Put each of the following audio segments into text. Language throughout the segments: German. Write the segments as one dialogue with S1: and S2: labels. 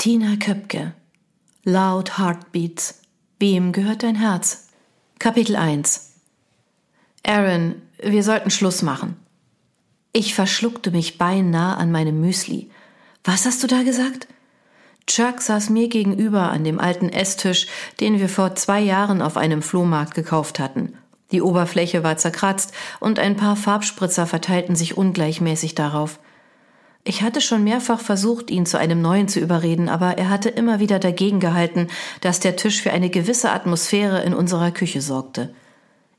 S1: Tina Köpke Loud Heartbeats Wem gehört dein Herz? Kapitel 1 Aaron, wir sollten Schluss machen. Ich verschluckte mich beinahe an meinem Müsli. Was hast du da gesagt? Chuck saß mir gegenüber an dem alten Esstisch, den wir vor zwei Jahren auf einem Flohmarkt gekauft hatten. Die Oberfläche war zerkratzt und ein paar Farbspritzer verteilten sich ungleichmäßig darauf. Ich hatte schon mehrfach versucht, ihn zu einem neuen zu überreden, aber er hatte immer wieder dagegen gehalten, dass der Tisch für eine gewisse Atmosphäre in unserer Küche sorgte,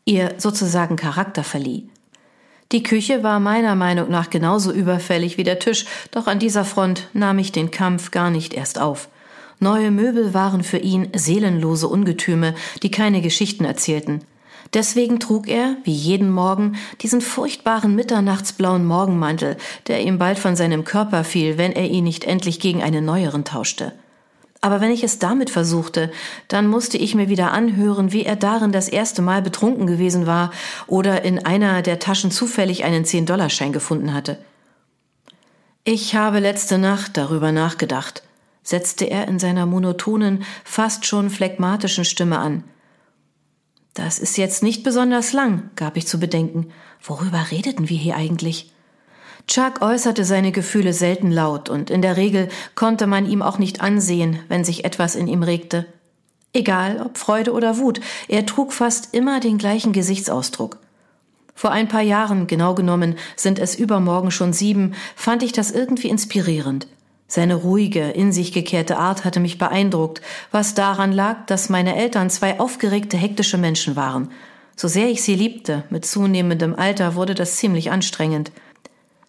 S1: ihr sozusagen Charakter verlieh. Die Küche war meiner Meinung nach genauso überfällig wie der Tisch, doch an dieser Front nahm ich den Kampf gar nicht erst auf. Neue Möbel waren für ihn seelenlose Ungetüme, die keine Geschichten erzählten. Deswegen trug er, wie jeden Morgen, diesen furchtbaren mitternachtsblauen Morgenmantel, der ihm bald von seinem Körper fiel, wenn er ihn nicht endlich gegen einen neueren tauschte. Aber wenn ich es damit versuchte, dann musste ich mir wieder anhören, wie er darin das erste Mal betrunken gewesen war oder in einer der Taschen zufällig einen Zehn-Dollarschein gefunden hatte. Ich habe letzte Nacht darüber nachgedacht, setzte er in seiner monotonen, fast schon phlegmatischen Stimme an. Das ist jetzt nicht besonders lang, gab ich zu bedenken. Worüber redeten wir hier eigentlich? Chuck äußerte seine Gefühle selten laut und in der Regel konnte man ihm auch nicht ansehen, wenn sich etwas in ihm regte. Egal ob Freude oder Wut, er trug fast immer den gleichen Gesichtsausdruck. Vor ein paar Jahren, genau genommen, sind es übermorgen schon sieben, fand ich das irgendwie inspirierend. Seine ruhige, in sich gekehrte Art hatte mich beeindruckt, was daran lag, dass meine Eltern zwei aufgeregte, hektische Menschen waren. So sehr ich sie liebte, mit zunehmendem Alter wurde das ziemlich anstrengend.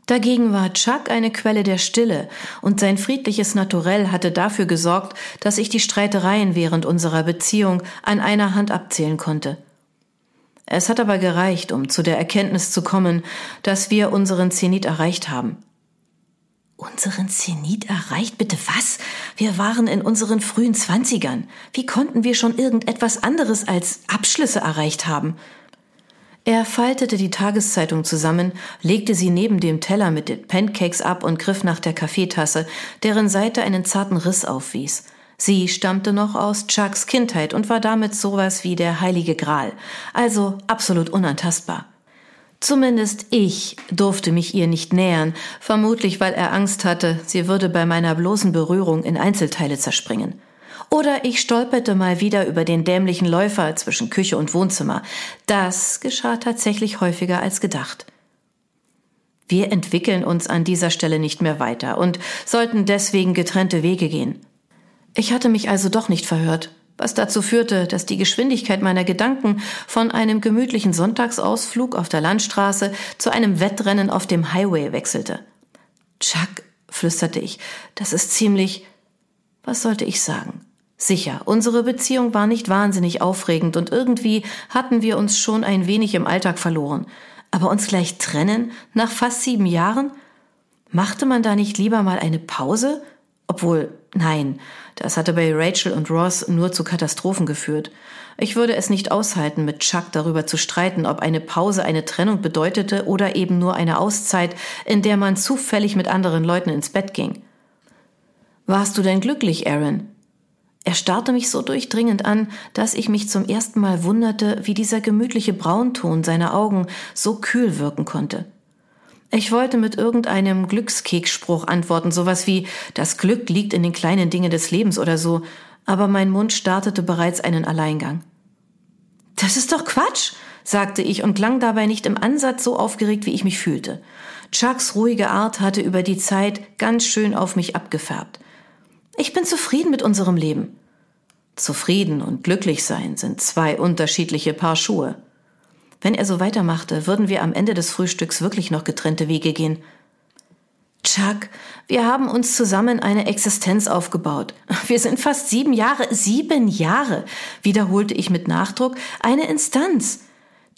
S1: Dagegen war Chuck eine Quelle der Stille, und sein friedliches Naturell hatte dafür gesorgt, dass ich die Streitereien während unserer Beziehung an einer Hand abzählen konnte. Es hat aber gereicht, um zu der Erkenntnis zu kommen, dass wir unseren Zenit erreicht haben. Unseren Zenit erreicht? Bitte was? Wir waren in unseren frühen Zwanzigern. Wie konnten wir schon irgendetwas anderes als Abschlüsse erreicht haben? Er faltete die Tageszeitung zusammen, legte sie neben dem Teller mit den Pancakes ab und griff nach der Kaffeetasse, deren Seite einen zarten Riss aufwies. Sie stammte noch aus Chucks Kindheit und war damit sowas wie der heilige Gral, also absolut unantastbar. Zumindest ich durfte mich ihr nicht nähern, vermutlich weil er Angst hatte, sie würde bei meiner bloßen Berührung in Einzelteile zerspringen. Oder ich stolperte mal wieder über den dämlichen Läufer zwischen Küche und Wohnzimmer. Das geschah tatsächlich häufiger als gedacht. Wir entwickeln uns an dieser Stelle nicht mehr weiter und sollten deswegen getrennte Wege gehen. Ich hatte mich also doch nicht verhört, was dazu führte, dass die Geschwindigkeit meiner Gedanken von einem gemütlichen Sonntagsausflug auf der Landstraße zu einem Wettrennen auf dem Highway wechselte. Chuck, flüsterte ich, das ist ziemlich. Was sollte ich sagen? Sicher, unsere Beziehung war nicht wahnsinnig aufregend und irgendwie hatten wir uns schon ein wenig im Alltag verloren. Aber uns gleich trennen nach fast sieben Jahren? Machte man da nicht lieber mal eine Pause? Obwohl, nein, das hatte bei Rachel und Ross nur zu Katastrophen geführt. Ich würde es nicht aushalten, mit Chuck darüber zu streiten, ob eine Pause eine Trennung bedeutete oder eben nur eine Auszeit, in der man zufällig mit anderen Leuten ins Bett ging. Warst du denn glücklich, Aaron? Er starrte mich so durchdringend an, dass ich mich zum ersten Mal wunderte, wie dieser gemütliche Braunton seiner Augen so kühl wirken konnte. Ich wollte mit irgendeinem Glückskeksspruch antworten, sowas wie das Glück liegt in den kleinen Dingen des Lebens oder so, aber mein Mund startete bereits einen Alleingang. Das ist doch Quatsch, sagte ich und klang dabei nicht im Ansatz so aufgeregt, wie ich mich fühlte. Chucks ruhige Art hatte über die Zeit ganz schön auf mich abgefärbt. Ich bin zufrieden mit unserem Leben. Zufrieden und glücklich sein sind zwei unterschiedliche Paar Schuhe. Wenn er so weitermachte, würden wir am Ende des Frühstücks wirklich noch getrennte Wege gehen. Chuck, wir haben uns zusammen eine Existenz aufgebaut. Wir sind fast sieben Jahre, sieben Jahre, wiederholte ich mit Nachdruck, eine Instanz.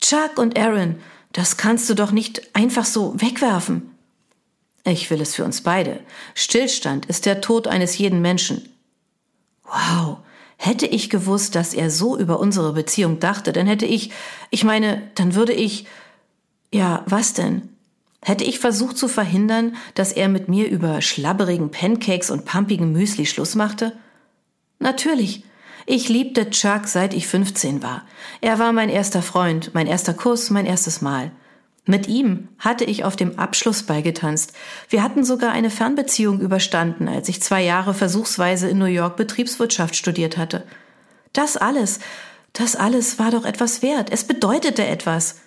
S1: Chuck und Aaron, das kannst du doch nicht einfach so wegwerfen. Ich will es für uns beide. Stillstand ist der Tod eines jeden Menschen. Wow, hätte ich gewusst, dass er so über unsere Beziehung dachte, dann hätte ich, ich meine, dann würde ich, ja, was denn? Hätte ich versucht zu verhindern, dass er mit mir über schlabberigen Pancakes und pumpigen Müsli Schluss machte? Natürlich. Ich liebte Chuck, seit ich 15 war. Er war mein erster Freund, mein erster Kuss, mein erstes Mal. Mit ihm hatte ich auf dem Abschlussball getanzt. Wir hatten sogar eine Fernbeziehung überstanden, als ich zwei Jahre versuchsweise in New York Betriebswirtschaft studiert hatte. Das alles, das alles war doch etwas wert. Es bedeutete etwas.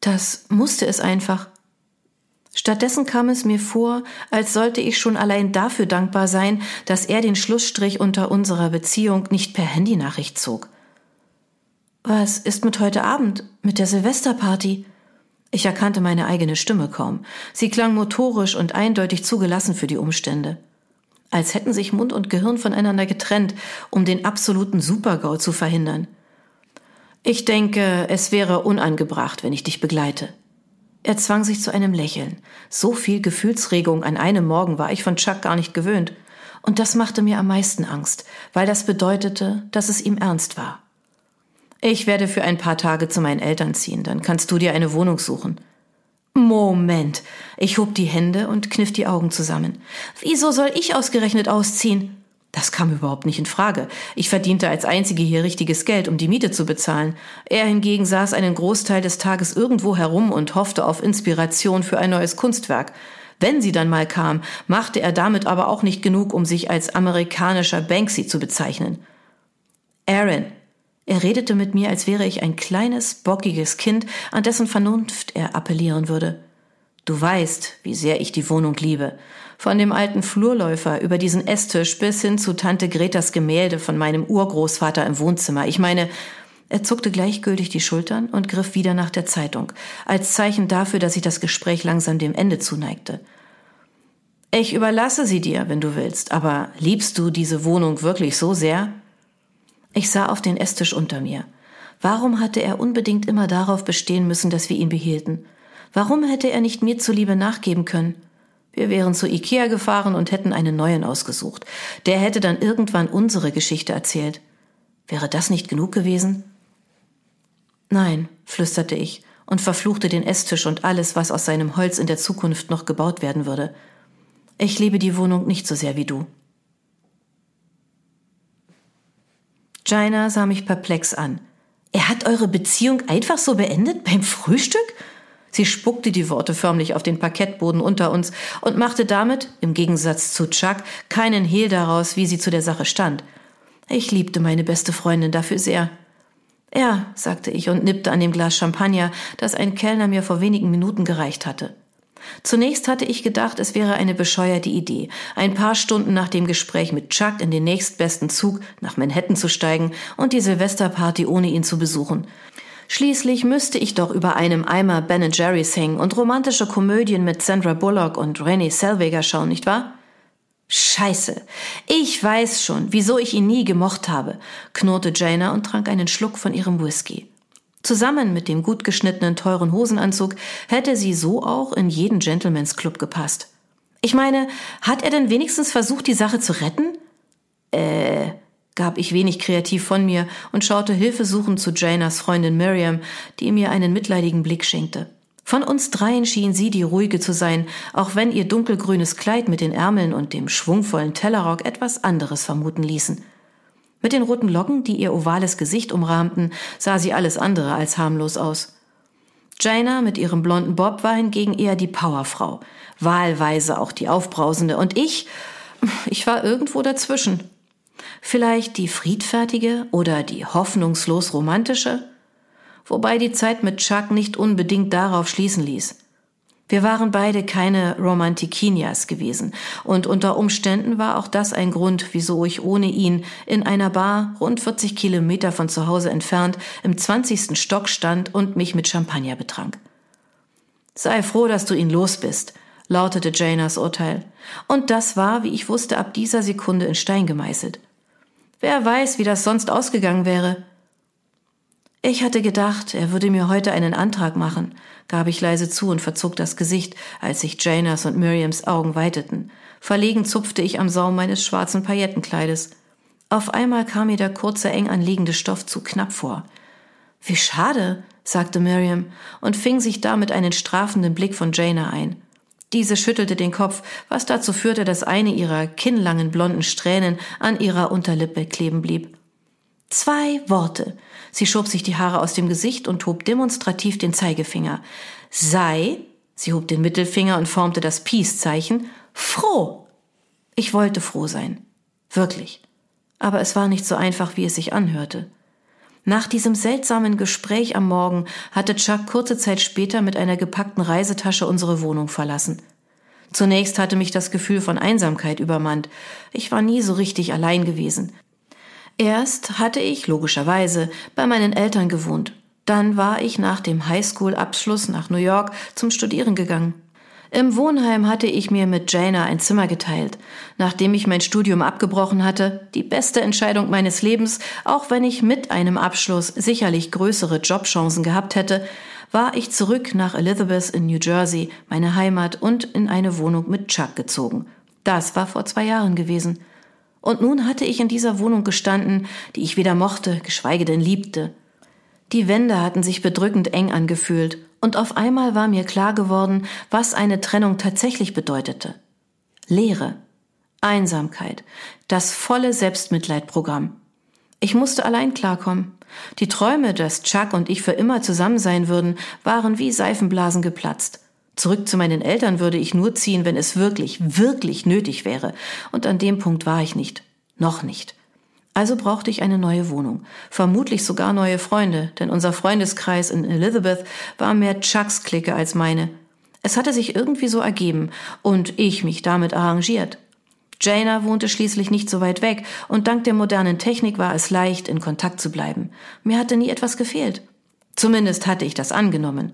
S1: Das musste es einfach. Stattdessen kam es mir vor, als sollte ich schon allein dafür dankbar sein, dass er den Schlussstrich unter unserer Beziehung nicht per Handynachricht zog. Was ist mit heute Abend, mit der Silvesterparty? Ich erkannte meine eigene Stimme kaum. Sie klang motorisch und eindeutig zugelassen für die Umstände. Als hätten sich Mund und Gehirn voneinander getrennt, um den absoluten Supergau zu verhindern. Ich denke, es wäre unangebracht, wenn ich dich begleite. Er zwang sich zu einem Lächeln. So viel Gefühlsregung an einem Morgen war ich von Chuck gar nicht gewöhnt. Und das machte mir am meisten Angst, weil das bedeutete, dass es ihm ernst war. Ich werde für ein paar Tage zu meinen Eltern ziehen, dann kannst du dir eine Wohnung suchen. Moment. Ich hob die Hände und kniff die Augen zusammen. Wieso soll ich ausgerechnet ausziehen? Das kam überhaupt nicht in Frage. Ich verdiente als Einzige hier richtiges Geld, um die Miete zu bezahlen. Er hingegen saß einen Großteil des Tages irgendwo herum und hoffte auf Inspiration für ein neues Kunstwerk. Wenn sie dann mal kam, machte er damit aber auch nicht genug, um sich als amerikanischer Banksy zu bezeichnen. Aaron, er redete mit mir, als wäre ich ein kleines, bockiges Kind, an dessen Vernunft er appellieren würde. Du weißt, wie sehr ich die Wohnung liebe. Von dem alten Flurläufer über diesen Esstisch bis hin zu Tante Gretas Gemälde von meinem Urgroßvater im Wohnzimmer. Ich meine, er zuckte gleichgültig die Schultern und griff wieder nach der Zeitung, als Zeichen dafür, dass sich das Gespräch langsam dem Ende zuneigte. Ich überlasse sie dir, wenn du willst, aber liebst du diese Wohnung wirklich so sehr? Ich sah auf den Esstisch unter mir. Warum hatte er unbedingt immer darauf bestehen müssen, dass wir ihn behielten? Warum hätte er nicht mir zuliebe nachgeben können? Wir wären zu Ikea gefahren und hätten einen neuen ausgesucht. Der hätte dann irgendwann unsere Geschichte erzählt. Wäre das nicht genug gewesen? Nein, flüsterte ich und verfluchte den Esstisch und alles, was aus seinem Holz in der Zukunft noch gebaut werden würde. Ich liebe die Wohnung nicht so sehr wie du. Jaina sah mich perplex an. Er hat eure Beziehung einfach so beendet beim Frühstück? Sie spuckte die Worte förmlich auf den Parkettboden unter uns und machte damit, im Gegensatz zu Chuck, keinen Hehl daraus, wie sie zu der Sache stand. Ich liebte meine beste Freundin dafür sehr. Ja, sagte ich und nippte an dem Glas Champagner, das ein Kellner mir vor wenigen Minuten gereicht hatte. Zunächst hatte ich gedacht, es wäre eine bescheuerte Idee, ein paar Stunden nach dem Gespräch mit Chuck in den nächstbesten Zug nach Manhattan zu steigen und die Silvesterparty ohne ihn zu besuchen. Schließlich müsste ich doch über einem Eimer Ben Jerry's hängen und romantische Komödien mit Sandra Bullock und Renée Zellweger schauen, nicht wahr? Scheiße. Ich weiß schon, wieso ich ihn nie gemocht habe, knurrte Jaina und trank einen Schluck von ihrem Whisky. Zusammen mit dem gut geschnittenen teuren Hosenanzug hätte sie so auch in jeden Gentleman's Club gepasst. Ich meine, hat er denn wenigstens versucht, die Sache zu retten? Äh, gab ich wenig kreativ von mir und schaute hilfesuchend zu Janas Freundin Miriam, die mir einen mitleidigen Blick schenkte. Von uns dreien schien sie die ruhige zu sein, auch wenn ihr dunkelgrünes Kleid mit den Ärmeln und dem schwungvollen Tellerrock etwas anderes vermuten ließen. Mit den roten Locken, die ihr ovales Gesicht umrahmten, sah sie alles andere als harmlos aus. Jaina mit ihrem blonden Bob war hingegen eher die Powerfrau, wahlweise auch die aufbrausende, und ich, ich war irgendwo dazwischen. Vielleicht die friedfertige oder die hoffnungslos romantische? Wobei die Zeit mit Chuck nicht unbedingt darauf schließen ließ. Wir waren beide keine Romantikinias gewesen, und unter Umständen war auch das ein Grund, wieso ich ohne ihn in einer Bar rund 40 Kilometer von zu Hause entfernt im 20. Stock stand und mich mit Champagner betrank. Sei froh, dass du ihn los bist, lautete Janas Urteil. Und das war, wie ich wusste, ab dieser Sekunde in Stein gemeißelt. Wer weiß, wie das sonst ausgegangen wäre. Ich hatte gedacht, er würde mir heute einen Antrag machen, gab ich leise zu und verzog das Gesicht, als sich Janas und Miriams Augen weiteten. Verlegen zupfte ich am Saum meines schwarzen Paillettenkleides. Auf einmal kam mir der kurze, eng anliegende Stoff zu knapp vor. Wie schade, sagte Miriam und fing sich damit einen strafenden Blick von Jaina ein. Diese schüttelte den Kopf, was dazu führte, dass eine ihrer kinnlangen blonden Strähnen an ihrer Unterlippe kleben blieb. Zwei Worte. Sie schob sich die Haare aus dem Gesicht und hob demonstrativ den Zeigefinger. Sei, sie hob den Mittelfinger und formte das Peace-Zeichen, froh. Ich wollte froh sein. Wirklich. Aber es war nicht so einfach, wie es sich anhörte. Nach diesem seltsamen Gespräch am Morgen hatte Chuck kurze Zeit später mit einer gepackten Reisetasche unsere Wohnung verlassen. Zunächst hatte mich das Gefühl von Einsamkeit übermannt. Ich war nie so richtig allein gewesen. Erst hatte ich, logischerweise, bei meinen Eltern gewohnt. Dann war ich nach dem Highschool-Abschluss nach New York zum Studieren gegangen. Im Wohnheim hatte ich mir mit Jana ein Zimmer geteilt. Nachdem ich mein Studium abgebrochen hatte, die beste Entscheidung meines Lebens, auch wenn ich mit einem Abschluss sicherlich größere Jobchancen gehabt hätte, war ich zurück nach Elizabeth in New Jersey, meine Heimat, und in eine Wohnung mit Chuck gezogen. Das war vor zwei Jahren gewesen. Und nun hatte ich in dieser Wohnung gestanden, die ich weder mochte, geschweige denn liebte. Die Wände hatten sich bedrückend eng angefühlt, und auf einmal war mir klar geworden, was eine Trennung tatsächlich bedeutete. Leere, Einsamkeit, das volle Selbstmitleidprogramm. Ich musste allein klarkommen. Die Träume, dass Chuck und ich für immer zusammen sein würden, waren wie Seifenblasen geplatzt. Zurück zu meinen Eltern würde ich nur ziehen, wenn es wirklich, wirklich nötig wäre. Und an dem Punkt war ich nicht. Noch nicht. Also brauchte ich eine neue Wohnung, vermutlich sogar neue Freunde, denn unser Freundeskreis in Elizabeth war mehr Chucks Clique als meine. Es hatte sich irgendwie so ergeben und ich mich damit arrangiert. Jana wohnte schließlich nicht so weit weg und dank der modernen Technik war es leicht, in Kontakt zu bleiben. Mir hatte nie etwas gefehlt. Zumindest hatte ich das angenommen.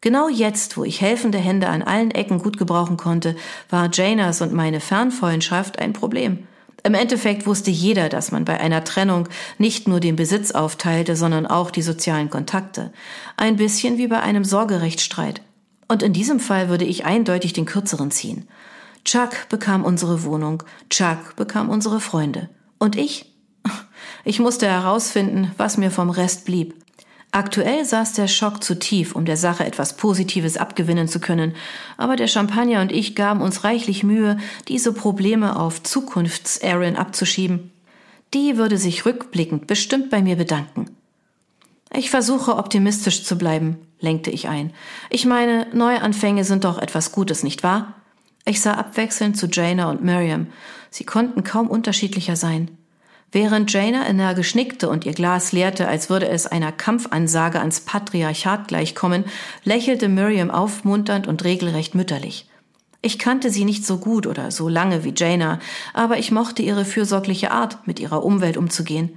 S1: Genau jetzt, wo ich helfende Hände an allen Ecken gut gebrauchen konnte, war Janas und meine Fernfreundschaft ein Problem. Im Endeffekt wusste jeder, dass man bei einer Trennung nicht nur den Besitz aufteilte, sondern auch die sozialen Kontakte. Ein bisschen wie bei einem Sorgerechtsstreit. Und in diesem Fall würde ich eindeutig den kürzeren ziehen. Chuck bekam unsere Wohnung, Chuck bekam unsere Freunde. Und ich? Ich musste herausfinden, was mir vom Rest blieb. Aktuell saß der Schock zu tief, um der Sache etwas Positives abgewinnen zu können, aber der Champagner und ich gaben uns reichlich Mühe, diese Probleme auf Zukunfts-Aaron abzuschieben. Die würde sich rückblickend bestimmt bei mir bedanken. Ich versuche optimistisch zu bleiben, lenkte ich ein. Ich meine, Neuanfänge sind doch etwas Gutes, nicht wahr? Ich sah abwechselnd zu Jana und Miriam. Sie konnten kaum unterschiedlicher sein. Während Jaina energisch nickte und ihr Glas leerte, als würde es einer Kampfansage ans Patriarchat gleichkommen, lächelte Miriam aufmunternd und regelrecht mütterlich. Ich kannte sie nicht so gut oder so lange wie Jaina, aber ich mochte ihre fürsorgliche Art, mit ihrer Umwelt umzugehen.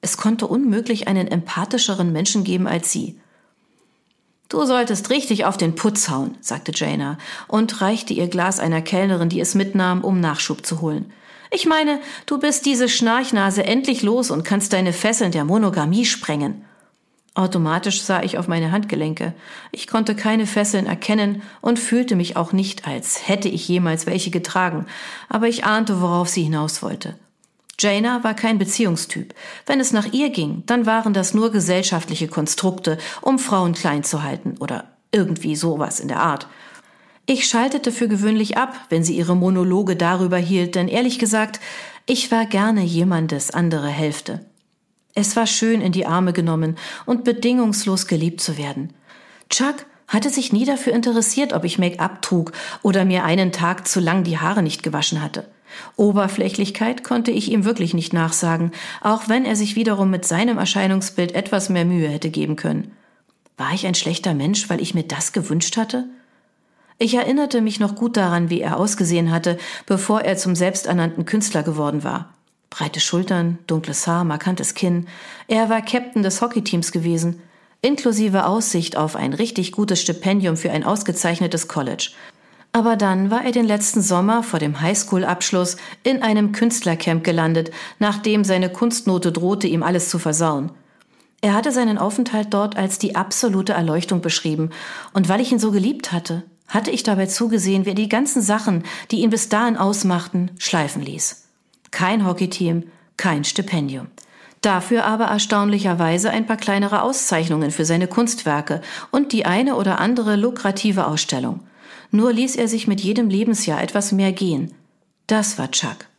S1: Es konnte unmöglich einen empathischeren Menschen geben als sie. Du solltest richtig auf den Putz hauen, sagte Jaina und reichte ihr Glas einer Kellnerin, die es mitnahm, um Nachschub zu holen. Ich meine, du bist diese Schnarchnase endlich los und kannst deine Fesseln der Monogamie sprengen. Automatisch sah ich auf meine Handgelenke. Ich konnte keine Fesseln erkennen und fühlte mich auch nicht, als hätte ich jemals welche getragen, aber ich ahnte, worauf sie hinaus wollte. Jaina war kein Beziehungstyp. Wenn es nach ihr ging, dann waren das nur gesellschaftliche Konstrukte, um Frauen klein zu halten oder irgendwie sowas in der Art. Ich schaltete für gewöhnlich ab, wenn sie ihre Monologe darüber hielt, denn ehrlich gesagt, ich war gerne jemandes andere Hälfte. Es war schön, in die Arme genommen und bedingungslos geliebt zu werden. Chuck hatte sich nie dafür interessiert, ob ich Make-up trug oder mir einen Tag zu lang die Haare nicht gewaschen hatte. Oberflächlichkeit konnte ich ihm wirklich nicht nachsagen, auch wenn er sich wiederum mit seinem Erscheinungsbild etwas mehr Mühe hätte geben können. War ich ein schlechter Mensch, weil ich mir das gewünscht hatte? Ich erinnerte mich noch gut daran, wie er ausgesehen hatte, bevor er zum selbsternannten Künstler geworden war. Breite Schultern, dunkles Haar, markantes Kinn. Er war Captain des Hockeyteams gewesen, inklusive Aussicht auf ein richtig gutes Stipendium für ein ausgezeichnetes College. Aber dann war er den letzten Sommer vor dem Highschool-Abschluss in einem Künstlercamp gelandet, nachdem seine Kunstnote drohte, ihm alles zu versauen. Er hatte seinen Aufenthalt dort als die absolute Erleuchtung beschrieben, und weil ich ihn so geliebt hatte, hatte ich dabei zugesehen, wie er die ganzen Sachen, die ihn bis dahin ausmachten, schleifen ließ. Kein Hockeyteam, kein Stipendium. Dafür aber erstaunlicherweise ein paar kleinere Auszeichnungen für seine Kunstwerke und die eine oder andere lukrative Ausstellung. Nur ließ er sich mit jedem Lebensjahr etwas mehr gehen. Das war Chuck.